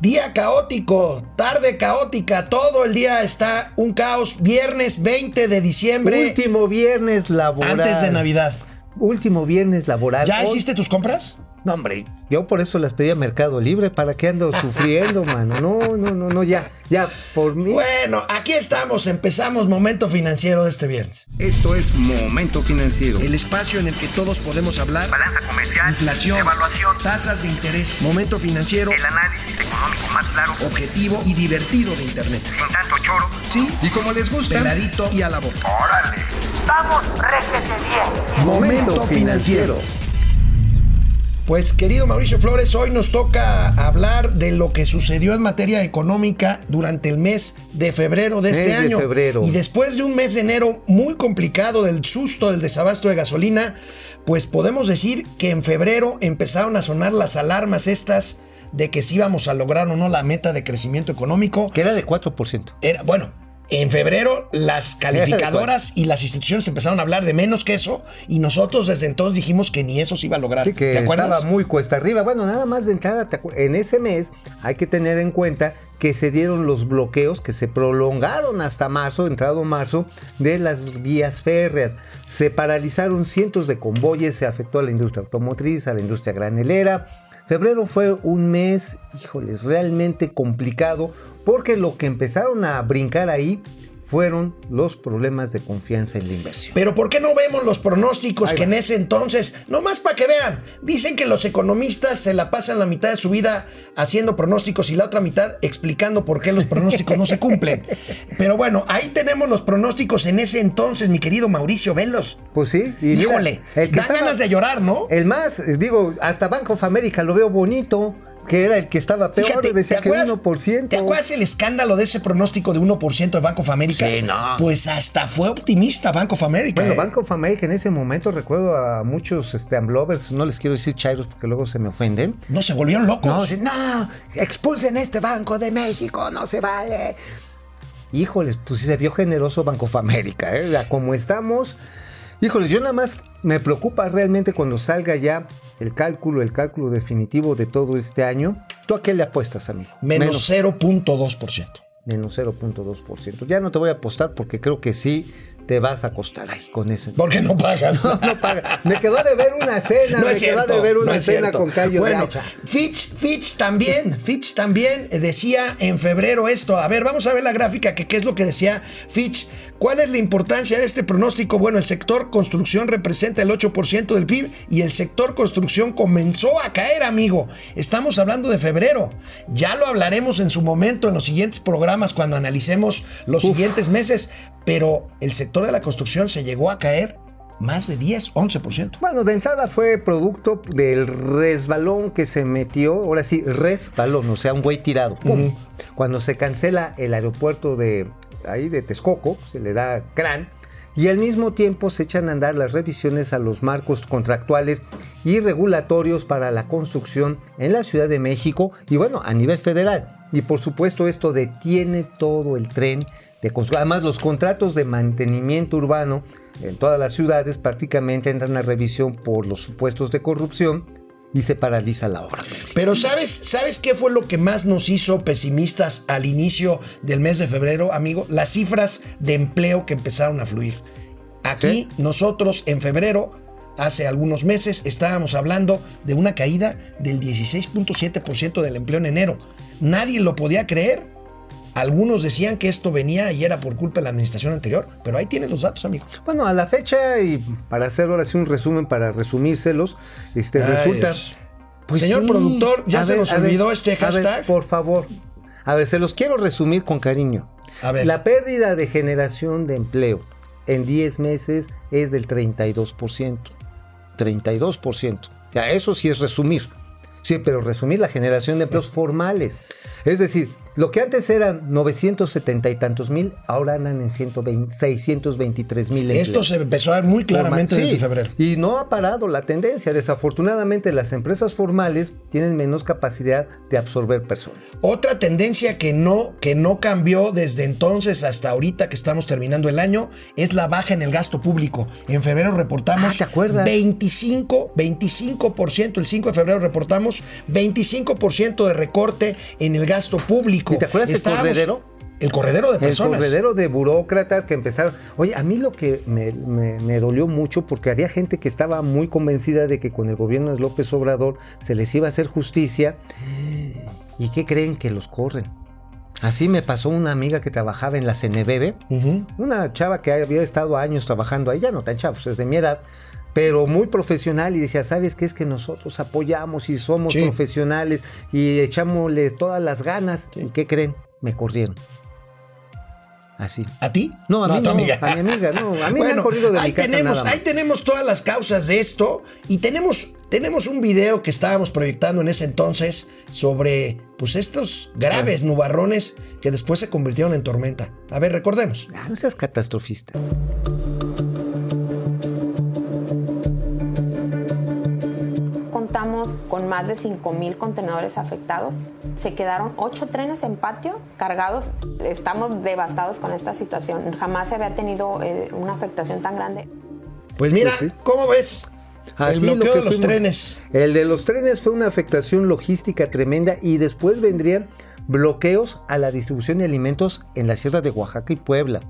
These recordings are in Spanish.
Día caótico, tarde caótica, todo el día está un caos. Viernes 20 de diciembre. Último viernes laboral. Antes de Navidad. Último viernes laboral. ¿Ya hiciste tus compras? No, hombre, yo por eso las pedí a Mercado Libre, ¿para qué ando sufriendo, mano? No, no, no, no, ya, ya, por mí. Bueno, aquí estamos, empezamos Momento Financiero de este viernes. Esto es Momento Financiero. El espacio en el que todos podemos hablar. Balanza comercial, inflación, evaluación, tasas de interés. Momento Financiero. El análisis económico más claro, objetivo y divertido de Internet. Sin tanto choro. Sí. Y como les gusta. Peladito y a la boca. Órale. Vamos, réjete bien. Momento Financiero. Pues querido Mauricio Flores, hoy nos toca hablar de lo que sucedió en materia económica durante el mes de febrero de este Mes de año. febrero. Y después de un mes de enero muy complicado del susto del desabasto de gasolina, pues podemos decir que en febrero empezaron a sonar las alarmas estas de que si íbamos a lograr o no la meta de crecimiento económico. Que era de 4%. Era, bueno, en febrero las calificadoras y las instituciones empezaron a hablar de menos que eso y nosotros desde entonces dijimos que ni eso se iba a lograr. Sí, que ¿Te acuerdas? estaba muy cuesta arriba. Bueno, nada más de entrada, en ese mes hay que tener en cuenta que se dieron los bloqueos que se prolongaron hasta marzo, entrado marzo, de las vías férreas. Se paralizaron cientos de convoyes, se afectó a la industria automotriz, a la industria granelera. Febrero fue un mes, híjoles, realmente complicado, porque lo que empezaron a brincar ahí fueron los problemas de confianza en la inversión. Pero ¿por qué no vemos los pronósticos que en ese entonces, nomás para que vean, dicen que los economistas se la pasan la mitad de su vida haciendo pronósticos y la otra mitad explicando por qué los pronósticos no se cumplen? Pero bueno, ahí tenemos los pronósticos en ese entonces, mi querido Mauricio, venlos. Pues sí, y mira, Híjole, el que dan estaba- ganas de llorar, ¿no? El más, digo, hasta Bank of America lo veo bonito, que era el que estaba peor, Fíjate, decía ¿te que acuerdas, 1%. ¿Te acuerdas el escándalo de ese pronóstico de 1% de Bank of America? Sí, no. Pues hasta fue optimista Bank of America. Bueno, ¿eh? Bank of America en ese momento, recuerdo a muchos este, Amblovers, no les quiero decir chairos porque luego se me ofenden. No, se volvieron locos. No, expulsen este Banco de México, no se vale. Híjoles, pues sí se vio generoso Banco of America, ¿eh? Como estamos. Híjoles, yo nada más me preocupa realmente cuando salga ya el cálculo, el cálculo definitivo de todo este año. ¿Tú a qué le apuestas, amigo? Menos 0.2%. menos 0.2%. Ya no te voy a apostar porque creo que sí te vas a acostar ahí con ese. ¿Por qué no pagas? No, no paga. Me quedó de ver una cena, No me quedó de ver una no cena con callo bueno. Fitch, Fitch también, Fitch también eh, decía en febrero esto. A ver, vamos a ver la gráfica, que qué es lo que decía Fitch. ¿Cuál es la importancia de este pronóstico? Bueno, el sector construcción representa el 8% del PIB y el sector construcción comenzó a caer, amigo. Estamos hablando de febrero. Ya lo hablaremos en su momento en los siguientes programas cuando analicemos los siguientes meses, pero el sector de la construcción se llegó a caer más de 10, 11%. Bueno, de entrada fue producto del resbalón que se metió, ahora sí, resbalón, o sea, un güey tirado. Cuando se cancela el aeropuerto de ahí de Texcoco, se le da crán, y al mismo tiempo se echan a andar las revisiones a los marcos contractuales y regulatorios para la construcción en la Ciudad de México y bueno, a nivel federal. Y por supuesto esto detiene todo el tren de construcción. Además los contratos de mantenimiento urbano en todas las ciudades prácticamente entran a revisión por los supuestos de corrupción y se paraliza la obra. Pero ¿sabes, ¿sabes qué fue lo que más nos hizo pesimistas al inicio del mes de febrero, amigo? Las cifras de empleo que empezaron a fluir. Aquí nosotros en febrero, hace algunos meses, estábamos hablando de una caída del 16.7% del empleo en enero. Nadie lo podía creer. Algunos decían que esto venía y era por culpa de la administración anterior, pero ahí tienen los datos, amigo. Bueno, a la fecha, y para hacer ahora sí un resumen, para resumírselos, este, Ay, resulta... Dios. Señor productor, ¿ya A se nos olvidó este a ver, hashtag? por favor. A ver, se los quiero resumir con cariño. A ver. La pérdida de generación de empleo en 10 meses es del 32%. 32%. Ya, eso sí es resumir. Sí, pero resumir la generación de empleos formales. Es decir, Lo que antes eran 970 y tantos mil, ahora andan en 120, 623 mil. Esto se empezó a ver muy claramente Sí, desde febrero. Y no ha parado la tendencia. Desafortunadamente, las empresas formales tienen menos capacidad de absorber personas. Otra tendencia que no, que no cambió desde entonces hasta ahorita que estamos terminando el año es la baja en el gasto público. En febrero reportamos Ah, ¿te acuerdas? 25, 25%, el 5 de febrero reportamos 25% de recorte en el gasto público. ¿Y te acuerdas el Estábamos- corredero? El corredero de El personas. corredero de burócratas que empezaron. Oye, a mí lo que me, me- me dolió mucho porque había gente que estaba muy convencida de que con el gobierno de López Obrador se les iba a hacer justicia. ¿Y qué creen que los corren? Así me pasó una amiga que trabajaba en la CNBB, Ujú. una chava que había estado años trabajando ahí, ya no tan chava, pues es de mi edad, pero muy profesional y decía, ¿sabes qué? Es que nosotros apoyamos y somos Sí. profesionales y echámosles todas las ganas. Sí. ¿Y qué creen? Me corrieron. Así. ¿A ti? No, a mí tu no, amiga. a mi amiga, no, a mí me han Bueno, corrido de ahí mi casa tenemos, nada más. ahí tenemos todas las causas de esto y tenemos, tenemos un video que estábamos proyectando en ese entonces sobre pues estos graves nubarrones que después se convirtieron en tormenta. A ver, recordemos. Ah, no seas catastrofista. Contamos con más de 5.000 contenedores afectados. Se quedaron 8 trenes en patio cargados. Estamos devastados con esta situación. Jamás se había tenido eh, una afectación tan grande. Pues mira, Pues sí. ¿cómo ves? Así el lo bloqueo que de los fuimos. trenes. El de los trenes fue una afectación logística tremenda y después vendrían bloqueos a la distribución de alimentos en la sierra de Oaxaca y Puebla.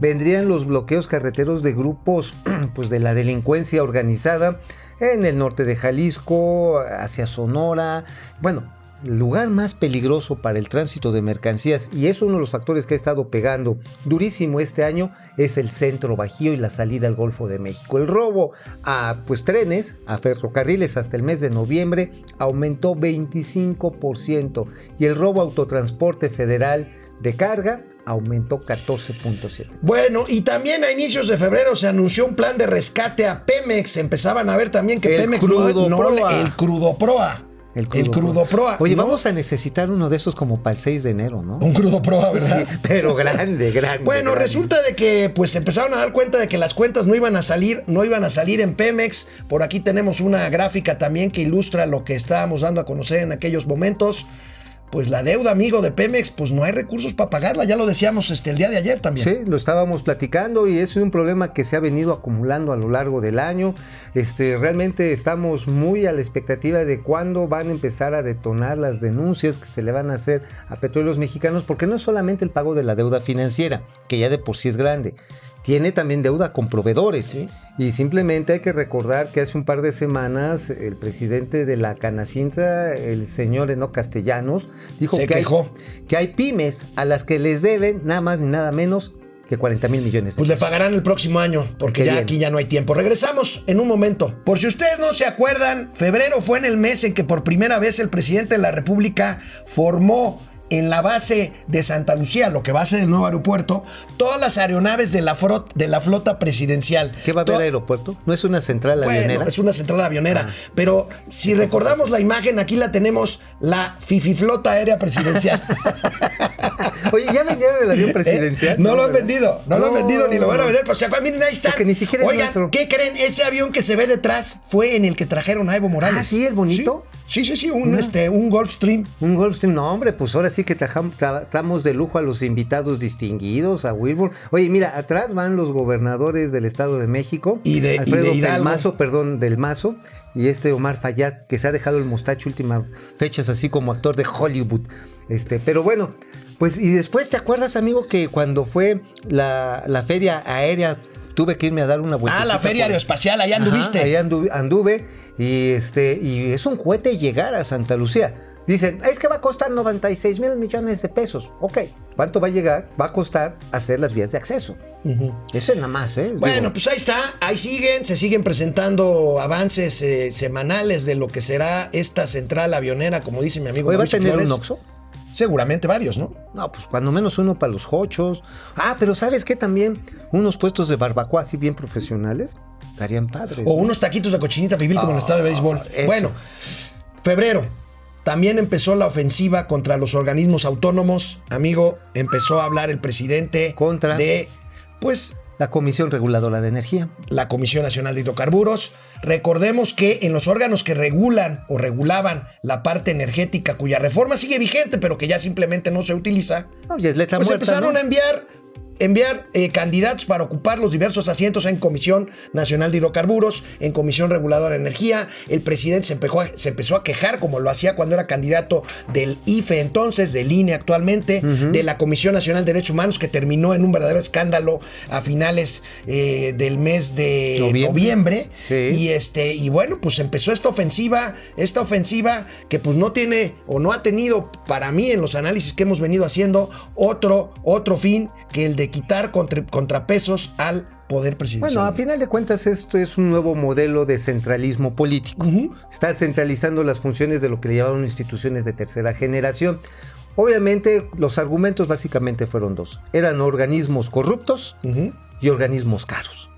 Vendrían los bloqueos carreteros de grupos pues de la delincuencia organizada en el norte de Jalisco, hacia Sonora. Bueno, lugar más peligroso para el tránsito de mercancías y es uno de los factores que ha estado pegando durísimo este año es el centro bajío y la salida al Golfo de México. El robo a pues trenes, a ferrocarriles hasta el mes de noviembre aumentó 25% y el robo a autotransporte federal de carga aumentó 14.7. Bueno, y también a inicios de febrero se anunció un plan de rescate a Pemex. Empezaban a ver también que El Pemex no- crudo no, el crudo proa. El El crudo proa. Oye, ¿no? vamos a necesitar uno de esos como para el 6 de enero, ¿no? Un crudo proa, ¿verdad? Sí, pero grande, grande. Bueno, grande. resulta de que pues se empezaron a dar cuenta de que las cuentas no iban a salir, no iban a salir en Pemex. Por aquí tenemos una gráfica también que ilustra lo que estábamos dando a conocer en aquellos momentos. Pues la deuda, amigo de Pemex, pues no hay recursos para pagarla, ya lo decíamos este, el día de ayer también. Sí, lo estábamos platicando y es un problema que se ha venido acumulando a lo largo del año. Este, realmente estamos muy a la expectativa de cuándo van a empezar a detonar las denuncias que se le van a hacer a petróleos mexicanos, porque no es solamente el pago de la deuda financiera, que ya de por sí es grande, tiene también deuda con proveedores. Sí. Y simplemente hay que recordar que hace un par de semanas el presidente de la Canacintra, el señor Eno Castellanos, dijo que hay, quejó. que hay pymes a las que les deben nada más ni nada menos que 40 mil millones de Pues le pagarán el próximo año, porque Qué ya bien. aquí ya no hay tiempo. Regresamos en un momento. Por si ustedes no se acuerdan, febrero fue en el mes en que por primera vez el presidente de la República formó en la base de Santa Lucía, lo que va a ser el nuevo aeropuerto, todas las aeronaves de la, frot- de la flota presidencial. ¿Qué va a haber To- aeropuerto? ¿No es una central bueno, avionera? es una central avionera. Pero si recordamos la imagen, aquí la tenemos, la fififlota aérea presidencial. Oye, ¿ya vendieron el avión presidencial? ¿Eh? No lo han vendido, no, lo han vendido ni lo van a vender. Pero se acuerdan, miren, ahí está. Porque ni siquiera es Oigan, nuestro. ¿qué creen? Ese avión que se ve detrás fue en el que trajeron a Evo Morales. Ah, ¿sí? ¿El bonito? Sí, sí, sí, un, este, un Gulfstream. Un Goldstein, no hombre, pues ahora sí que tratamos de lujo a los invitados distinguidos, a Wilbur. Oye, mira, atrás van los gobernadores del Estado de México. Y de- y Alfredo de del. Mazo, perdón, del Mazo. Y este Omar Fayad, que se ha dejado el mostacho últimas fechas así como actor de Hollywood. Este, pero bueno, pues y después, ¿te acuerdas, amigo, que cuando fue la, la feria aérea tuve que irme a dar una vuelta? Ah, la feria aeroespacial, allá anduviste. Ahí anduve, anduve y este y es un cohete llegar a Santa Lucía. Dicen, es que va a costar 96 mil millones de pesos. Ok, ¿cuánto va a llegar? Va a costar hacer las vías de acceso. Eso es nada más, ¿eh? Bueno, Digo, pues ahí está, ahí siguen, se siguen presentando avances eh, semanales de lo que será esta central avionera, como dice mi amigo. ¿va a tener un Oxxo? Seguramente varios, ¿no? No, pues cuando menos uno para los hochos. Ah, pero ¿sabes qué? También unos puestos de barbacoa así bien profesionales estarían padres. O ¿no? unos taquitos de cochinita pibil como en el estado de béisbol. Ah, eso. Bueno, febrero. También empezó la ofensiva contra los organismos autónomos. Amigo, empezó a hablar el presidente Contra. de, pues, La Comisión Reguladora de Energía. la Comisión Nacional de Hidrocarburos. Recordemos que en los órganos que regulan o regulaban la parte energética, cuya reforma sigue vigente, pero que ya simplemente no se utiliza, No, ya es letra pues muerta, empezaron ¿no? a enviar enviar eh, candidatos para ocupar los diversos asientos en Comisión Nacional de Hidrocarburos, en Comisión Reguladora de Energía. El presidente se empezó, a, se empezó a quejar, como lo hacía cuando era candidato del IFE entonces, del INE actualmente, de la Comisión Nacional de Derechos Humanos, que terminó en un verdadero escándalo a finales eh, del mes de Noviembre. noviembre. Sí. Y este, y bueno, pues empezó esta ofensiva, esta ofensiva que pues no tiene o no ha tenido para mí en los análisis que hemos venido haciendo otro, otro fin que el de quitar contra- contrapesos al poder presidencial. Bueno, a final de cuentas esto es un nuevo modelo de centralismo político. Está centralizando las funciones de lo que le llamaban instituciones de tercera generación. Obviamente los argumentos básicamente fueron dos. Eran organismos corruptos y organismos caros.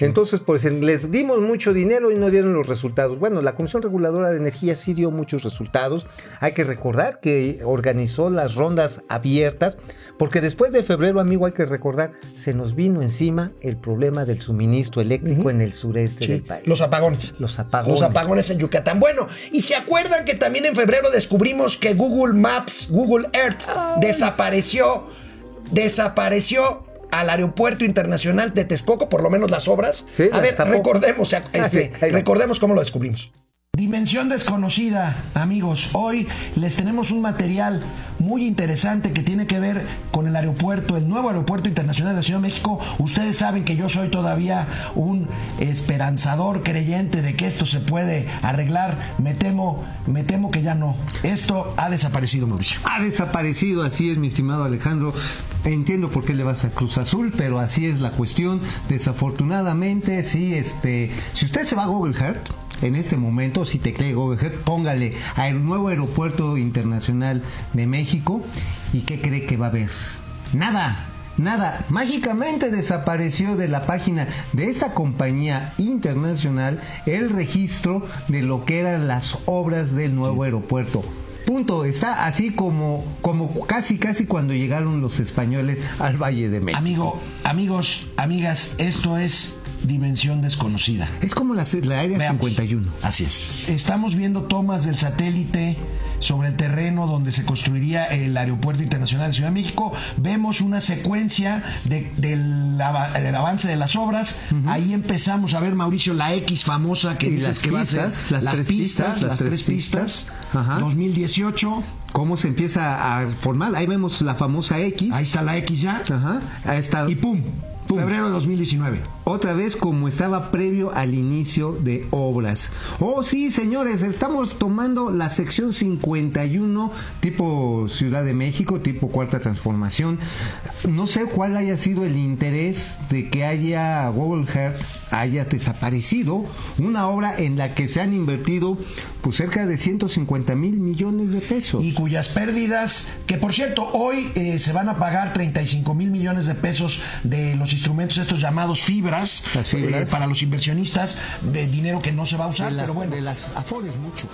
Entonces, pues les dimos mucho dinero y no dieron los resultados. Bueno, la Comisión Reguladora de Energía sí dio muchos resultados. Hay que recordar que organizó las rondas abiertas, porque después de febrero, amigo, hay que recordar, se nos vino encima el problema del suministro eléctrico en el sureste Sí, del país. Los apagones. Los apagones. Los apagones en Yucatán. Bueno, y se acuerdan que también en febrero descubrimos que Google Maps, Google Earth, desapareció, desapareció al aeropuerto internacional de Texcoco, por lo menos las obras. Sí, A ver, recordemos, sea, este, recordemos cómo lo descubrimos. Dimensión desconocida, amigos. Hoy les tenemos un material muy interesante que tiene que ver con el aeropuerto, el nuevo aeropuerto internacional de la Ciudad de México. Ustedes saben que yo soy todavía un esperanzador creyente de que esto se puede arreglar. Me temo, me temo que ya no. Esto ha desaparecido, Mauricio. Ha desaparecido, así es, mi estimado Alejandro. Entiendo por qué le vas a Cruz Azul, pero así es la cuestión. Desafortunadamente, sí, este, si usted se va a Google Earth, en este momento, si teclee Google Earth, póngale al nuevo aeropuerto internacional de México y qué cree que va a haber. Nada. Nada, mágicamente desapareció de la página de esta compañía internacional el registro de lo que eran las obras del nuevo aeropuerto. Punto, está así como, como casi casi cuando llegaron los españoles al Valle de México. Amigo, amigos, amigas, esto es dimensión desconocida. Es como la, la Área Veamos. 51. Así es. Estamos viendo tomas del satélite sobre el terreno donde se construiría el Aeropuerto Internacional de Ciudad de México. Vemos una secuencia de- del, del avance de las obras. Ahí empezamos a ver, Mauricio, la X famosa que dices las que va a pistas, ser. las tres pistas, las, tres pistas. Ajá. 2018. ¿Cómo se empieza a formar? Ahí vemos la famosa X. Ahí está la X ya. Ajá. Ahí está. Y pum, Pum. febrero de 2019. Otra vez como estaba previo al inicio de obras. Oh sí, señores, estamos tomando la sección 51 tipo Ciudad de México, tipo Cuarta Transformación. No sé cuál haya sido el interés de que haya Google haya desaparecido una obra en la que se han invertido pues cerca de 150 mil millones de pesos. y cuyas pérdidas, que por cierto, hoy eh, se van a pagar 35 mil millones de pesos de los instrumentos estos llamados fibras, Las fibras. eh, para los inversionistas, de dinero que no se va a usar, de, las, pero bueno. de las afores mucho.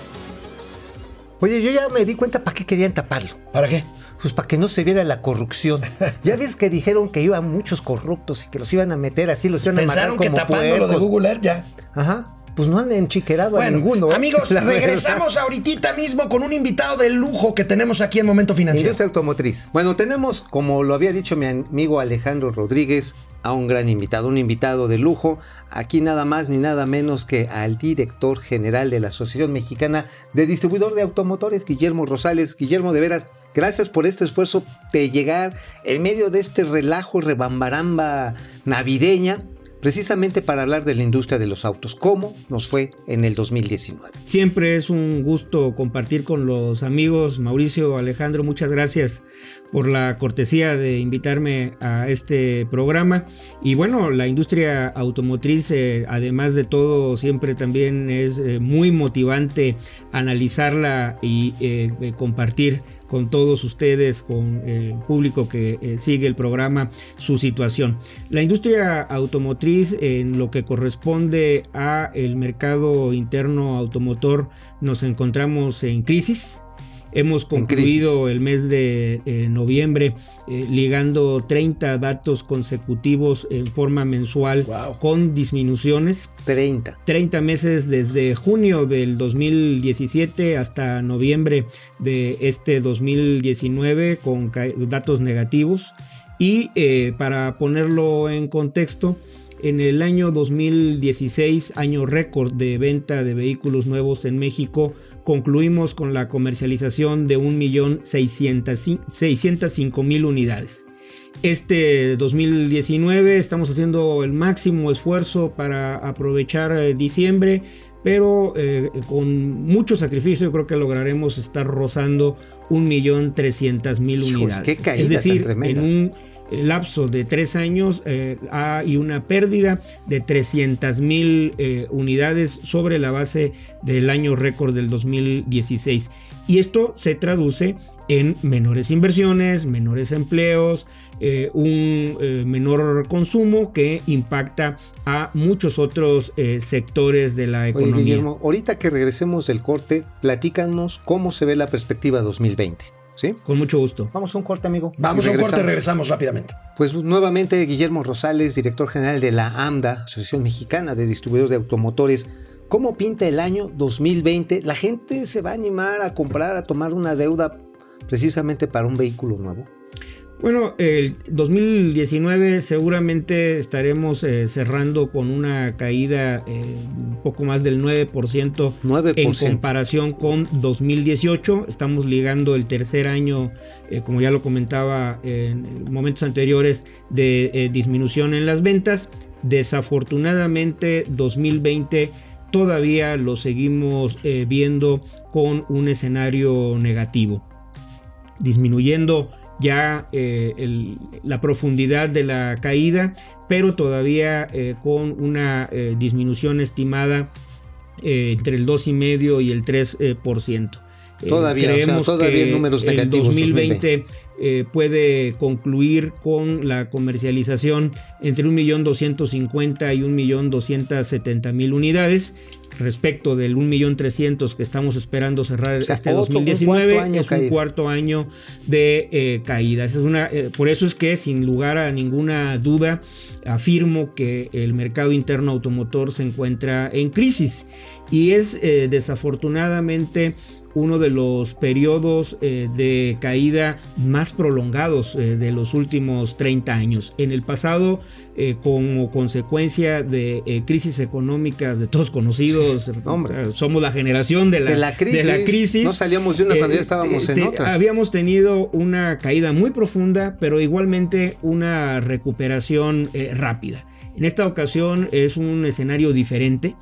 Oye, yo ya me di cuenta para qué querían taparlo. ¿Para qué? Pues para que no se viera la corrupción. Ya ves que dijeron que iban muchos corruptos y que los iban a meter así, los iban a Pensaron amarrar que como tapando lo de. Google Earth ya. Ajá. Pues no han enchiquerado a Bueno, ninguno. ¿eh? amigos, regresamos ahorita mismo con un invitado de lujo que tenemos aquí en Momento Financiero. Industria automotriz. Bueno, tenemos, como lo había dicho mi amigo Alejandro Rodríguez, a un gran invitado, un invitado de lujo. Aquí nada más ni nada menos que al director general de la Asociación Mexicana de Distribuidor de Automotores, Guillermo Rosales. Guillermo, de veras, gracias por este esfuerzo de llegar en medio de este relajo rebambaramba navideña, precisamente para hablar de la industria de los autos. ¿Cómo nos fue en el 2019? Siempre es un gusto compartir con los amigos. Mauricio, Alejandro, muchas gracias por la cortesía de invitarme a este programa. Y bueno, la industria automotriz, eh, además de todo, siempre también es eh, muy motivante analizarla y eh, compartir con todos ustedes, con el público que eh, sigue el programa, su situación. La industria automotriz en lo que corresponde a el mercado interno automotor nos encontramos en crisis. Hemos concluido el mes de eh, noviembre eh, ligando 30 datos consecutivos en forma mensual Wow. con disminuciones. 30. 30 meses desde junio del 2017 hasta noviembre de este 2019 con datos negativos. Y eh, para ponerlo en contexto, en el año 2016, año récord de venta de vehículos nuevos en México, concluimos con la comercialización de 1.605.000 unidades. Este 2019 estamos haciendo el máximo esfuerzo para aprovechar eh, diciembre, pero eh, con mucho sacrificio yo creo que lograremos estar rozando 1.300.000 Híjoles, unidades. qué caída es decir, tan tremenda. en un lapso de tres años eh, hay una pérdida de 300 mil eh, unidades sobre la base del año récord del 2016. Y esto se traduce en menores inversiones, menores empleos, eh, un eh, menor consumo que impacta a muchos otros eh, sectores de la Oye, economía. Guillermo, ahorita que regresemos del corte, platícanos cómo se ve la perspectiva 2020. ¿Sí? Con mucho gusto. Vamos a un corte, amigo. Vamos a un corte, regresamos rápidamente. Pues nuevamente Guillermo Rosales, director general de la AMDA, Asociación Mexicana de Distribuidores de Automotores. ¿Cómo pinta el año 2020? ¿La gente se va a animar a comprar, a tomar una deuda precisamente para un vehículo nuevo? Bueno, el 2019 seguramente estaremos eh, cerrando con una caída eh, un poco más del 9%, 9%. en comparación con 2018. Estamos ligando el tercer año, eh, como ya lo comentaba en momentos anteriores, de disminución en las ventas. Desafortunadamente 2020 todavía lo seguimos viendo con un escenario negativo, disminuyendo ya eh, el- la profundidad de la caída, pero todavía eh, con una eh, disminución estimada eh, entre el 2,5 y el 3%. Eh, por ciento. Eh, Todavía, o sea, todavía que números negativos 2020 eh, puede concluir con la comercialización entre 1.250.000 y 1.270.000 unidades. Respecto del 1.300.000 que estamos esperando cerrar O sea, este otro- un 2019, cuarto año es un caída. cuarto año de eh, caída. Es una, eh, por eso es que, sin lugar a ninguna duda, afirmo que el mercado interno automotor se encuentra en crisis y es eh, desafortunadamente uno de los periodos eh, de caída más prolongados eh, de los últimos 30 años. En el pasado, eh, como consecuencia de crisis económicas de todos conocidos, somos la generación de la, De la crisis. de la crisis. No salíamos de una cuando ya estábamos en te- otra. Habíamos tenido una caída muy profunda, pero igualmente una recuperación rápida. En esta ocasión es un escenario diferente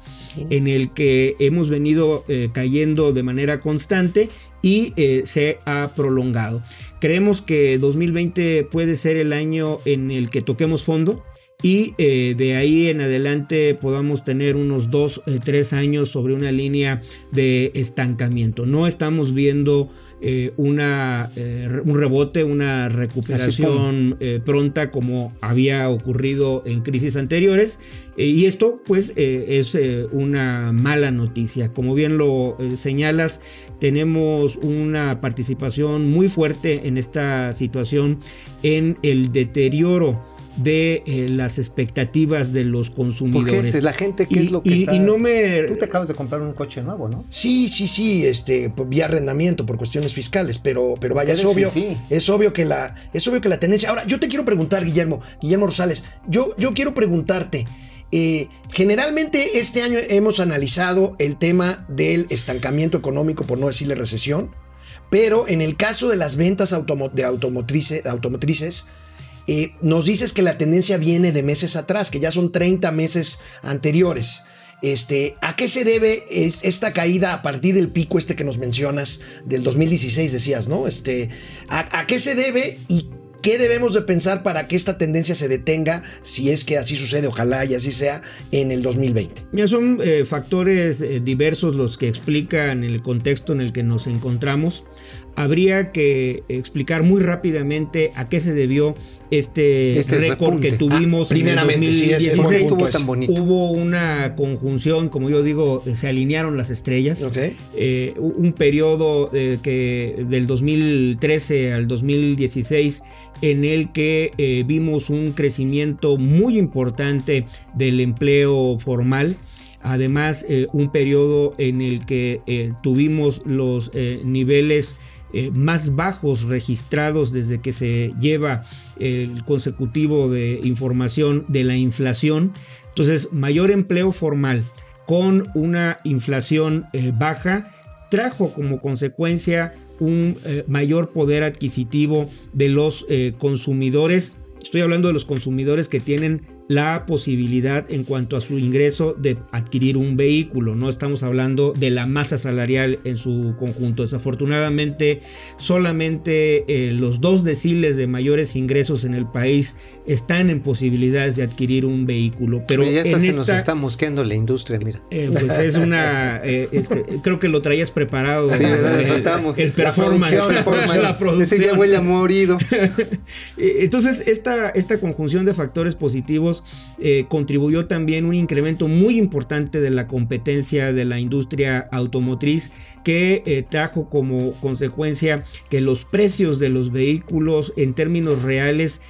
en el que hemos venido eh, cayendo de manera constante y eh, se ha prolongado. Creemos que 2020 puede ser el año en el que toquemos fondo y eh, de ahí en adelante podamos tener unos dos, eh, tres años sobre una línea de estancamiento. No estamos viendo eh, una, eh, un rebote, una recuperación eh, pronta como había ocurrido en crisis anteriores. Eh, y esto pues eh, es eh, una mala noticia. Como bien lo eh, señalas, tenemos una participación muy fuerte en esta situación en el deterioro de eh, las expectativas de los ¿Por consumidores. qué es la gente? ¿Qué y, es lo que y- está- y no me Tú te acabas de comprar un coche nuevo, ¿no? Sí, sí, sí, este, por vía arrendamiento, por cuestiones fiscales, pero, pero vaya, es obvio, fifí. es obvio que la, es obvio que la tendencia. Ahora, yo te quiero preguntar, Guillermo, Guillermo Rosales, yo, yo quiero preguntarte. eh, generalmente este año hemos analizado el tema del estancamiento económico, por no decirle recesión, pero en el caso de las ventas automo- de automotrice- automotrices, eh, nos dices que la tendencia viene de meses atrás, que ya son 30 meses anteriores. Este, ¿A qué se debe es- esta caída a partir del pico este que nos mencionas del 2016, decías, ¿no? Este, ¿a, a qué se debe y qué debemos de pensar para que esta tendencia se detenga, si es que así sucede, ojalá y así sea, en el 2020? Mira, son eh, factores eh, diversos los que explican el contexto en el que nos encontramos. habría que explicar muy rápidamente a qué se debió este, Este récord que tuvimos Ah, primeramente, en el sí, ese fue 2016. el punto estuvo ese. tan bonito. Hubo una conjunción, como yo digo, se alinearon las estrellas. Eh, un periodo eh, que del 2013 al 2016 en el que eh, vimos un crecimiento muy importante del empleo formal. Además, eh, un periodo en el que eh, tuvimos los eh, niveles eh, más bajos registrados desde que se lleva el consecutivo de información de la inflación. Entonces, mayor empleo formal con una inflación eh, baja trajo como consecuencia un eh, mayor poder adquisitivo de los eh, consumidores. Estoy hablando de los consumidores que tienen la posibilidad en cuanto a su ingreso de adquirir un vehículo. No estamos hablando de la masa salarial en su conjunto. Desafortunadamente, solamente eh, los dos deciles de mayores ingresos en el país están en posibilidades de adquirir un vehículo. Pero Oye, ya hasta en se nos esta- está mosqueando la industria, mira. eh, pues es una. eh, este, creo que lo traías preparado. Sí, ¿verdad? eh, el La performance. producción, la producción. Ese ya huele a morido. Eh, Entonces, esta, esta conjunción de factores positivos eh, contribuyó también un incremento muy importante de la competencia de la industria automotriz que eh, trajo como consecuencia que los precios de los vehículos en términos reales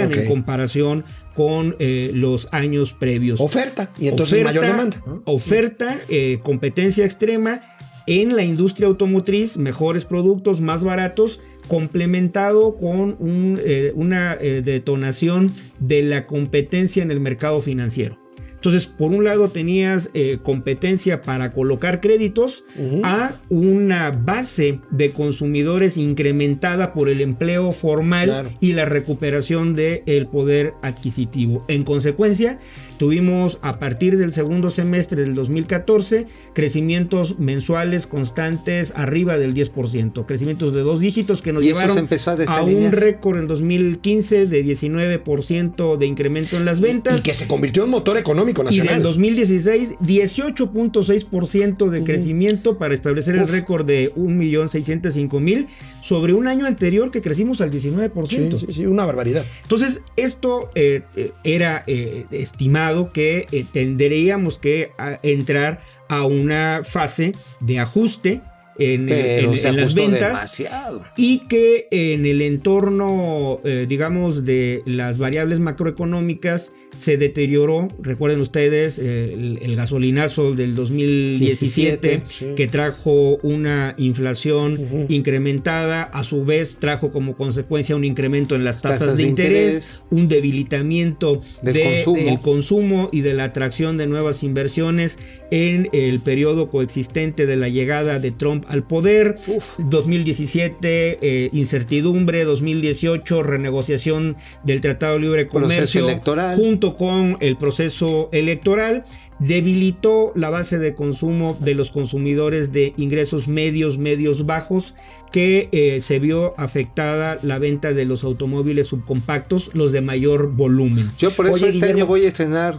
Ok. en comparación con eh, los años previos. Oferta. Y entonces Oferta, mayor demanda. Oferta, eh, competencia extrema en la industria automotriz, mejores productos, más baratos, complementado con un, eh, una detonación de la competencia en el mercado financiero. Entonces, por un lado tenías eh, competencia para colocar créditos a una base de consumidores incrementada por el empleo formal Claro. y la recuperación del poder adquisitivo. En consecuencia, tuvimos a partir del segundo semestre del 2014 crecimientos mensuales constantes arriba del 10%, crecimientos de dos dígitos que nos Y llevaron a un récord en 2015 de 19% de incremento en las ventas. Y que se convirtió en motor económico Y nacional. del 2016, 18.6% de crecimiento para establecer el récord de 1.605.000 sobre un año anterior que crecimos al 19%. Sí, sí, sí, una barbaridad. Entonces, esto eh, eh, era eh, estimado que eh, tendríamos que a- entrar a una fase de ajuste en, las ventas demasiado. y que en el entorno, eh, digamos, de las variables macroeconómicas se deterioró. Recuerden ustedes eh, el, el gasolinazo del 2017 17, sí. que trajo una inflación incrementada, a su vez trajo como consecuencia un incremento en las tasas, Tasas de, de interés, interés. un debilitamiento Del de- consumo. del consumo y de la atracción de nuevas inversiones en el periodo coexistente de la llegada de Trump al poder. 2017, eh, incertidumbre. 2018, renegociación del Tratado de Libre Comercio. electoral. Junto con el proceso electoral. Debilitó la base de consumo de los consumidores de ingresos medios, medios bajos, que eh, se vio afectada la venta de los automóviles subcompactos, los de mayor volumen. Yo por eso Oye, este Guillermo. año voy a estrenar,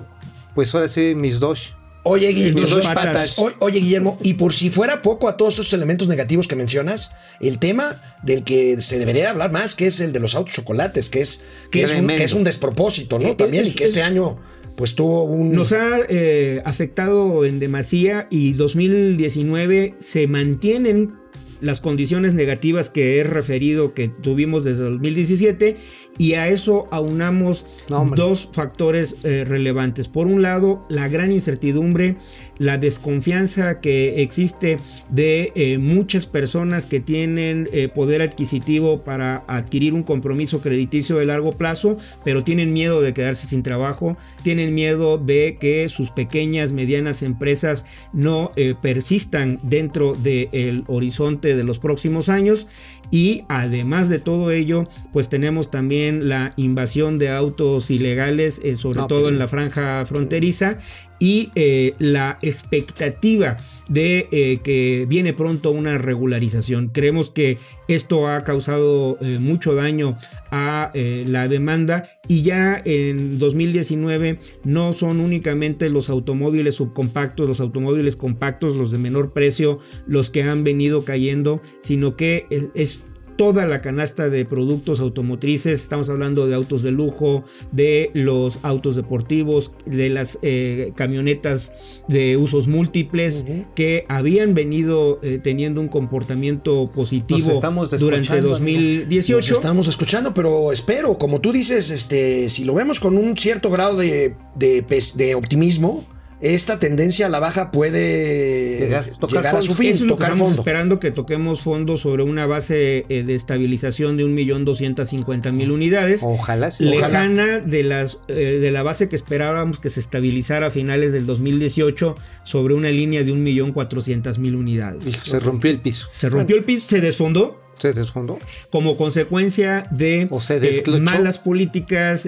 pues ahora sí, mis dos. Oye, Guillermo, dos entonces, patas. o- oye, Guillermo, y por si fuera poco a todos esos elementos negativos que mencionas, el tema del que se debería hablar más, que es el de los autos chocolates, que es, que es, un, Tremendo. que es un despropósito, ¿no? Eh, También, es- y que este es- año, pues tuvo un. Nos ha eh, afectado en demasía y 2019 se mantienen las condiciones negativas que he referido que tuvimos desde 2017 y a eso aunamos No, dos factores eh, relevantes. Por un lado, la gran incertidumbre, la desconfianza que existe de eh, muchas personas que tienen eh, poder adquisitivo para adquirir un compromiso crediticio de largo plazo, pero tienen miedo de quedarse sin trabajo, tienen miedo de que sus pequeñas, medianas empresas no eh, persistan dentro del horizonte de los próximos años. Y además de todo ello, pues tenemos también la invasión de autos ilegales, eh, sobre No, todo pues, en la franja fronteriza, y eh, la expectativa de eh, que viene pronto una regularización. Creemos que esto ha causado eh, mucho daño a eh, la demanda y ya en 2019 no son únicamente los automóviles subcompactos, los automóviles compactos, los de menor precio, los que han venido cayendo, sino que es toda la canasta de productos automotrices, estamos hablando de autos de lujo, de los autos deportivos, de las eh, camionetas de usos múltiples que habían venido eh, teniendo un comportamiento positivo durante 2018. Nos estamos escuchando, pero espero, como tú dices, este, si lo vemos con un cierto grado de, de optimismo, esta tendencia a la baja puede llegar, a su fin, Eso tocar estamos esperando que toquemos fondo sobre una base eh, de estabilización de 1.250.000 unidades. Ojalá sí. Lejana de, las, eh, de la base que esperábamos que se estabilizara a finales del 2018 sobre una línea de 1.400.000 unidades. se rompió el piso. Se rompió el piso, se desfondó. Se desfondó. Como consecuencia de eh, malas políticas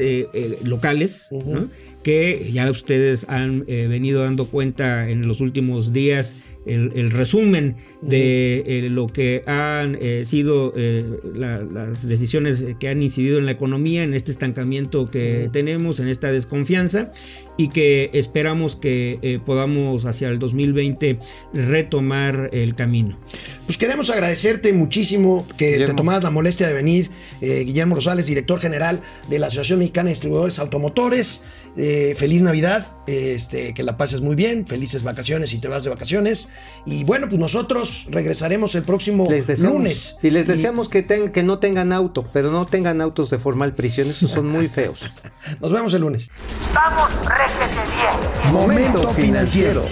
locales, ¿no? Que ya ustedes han eh, venido dando cuenta en los últimos días el, resumen de eh, lo que han eh, sido las decisiones que han incidido en la economía, en este estancamiento que tenemos, en esta desconfianza y que esperamos que podamos hacia el 2020 retomar el camino. Pues queremos agradecerte muchísimo que te tomas la molestia de venir, Guillermo Rosales, director general de la Asociación Mexicana de Distribuidores Automotores. Eh, feliz Navidad, este, que la pases muy bien, felices vacaciones si te vas de vacaciones. Y bueno, pues nosotros regresaremos el próximo lunes. Y les deseamos que, que no tengan auto, pero no tengan autos de formal prisión, esos son muy feos. Nos vemos el lunes. Vamos, bien. Momento financiero.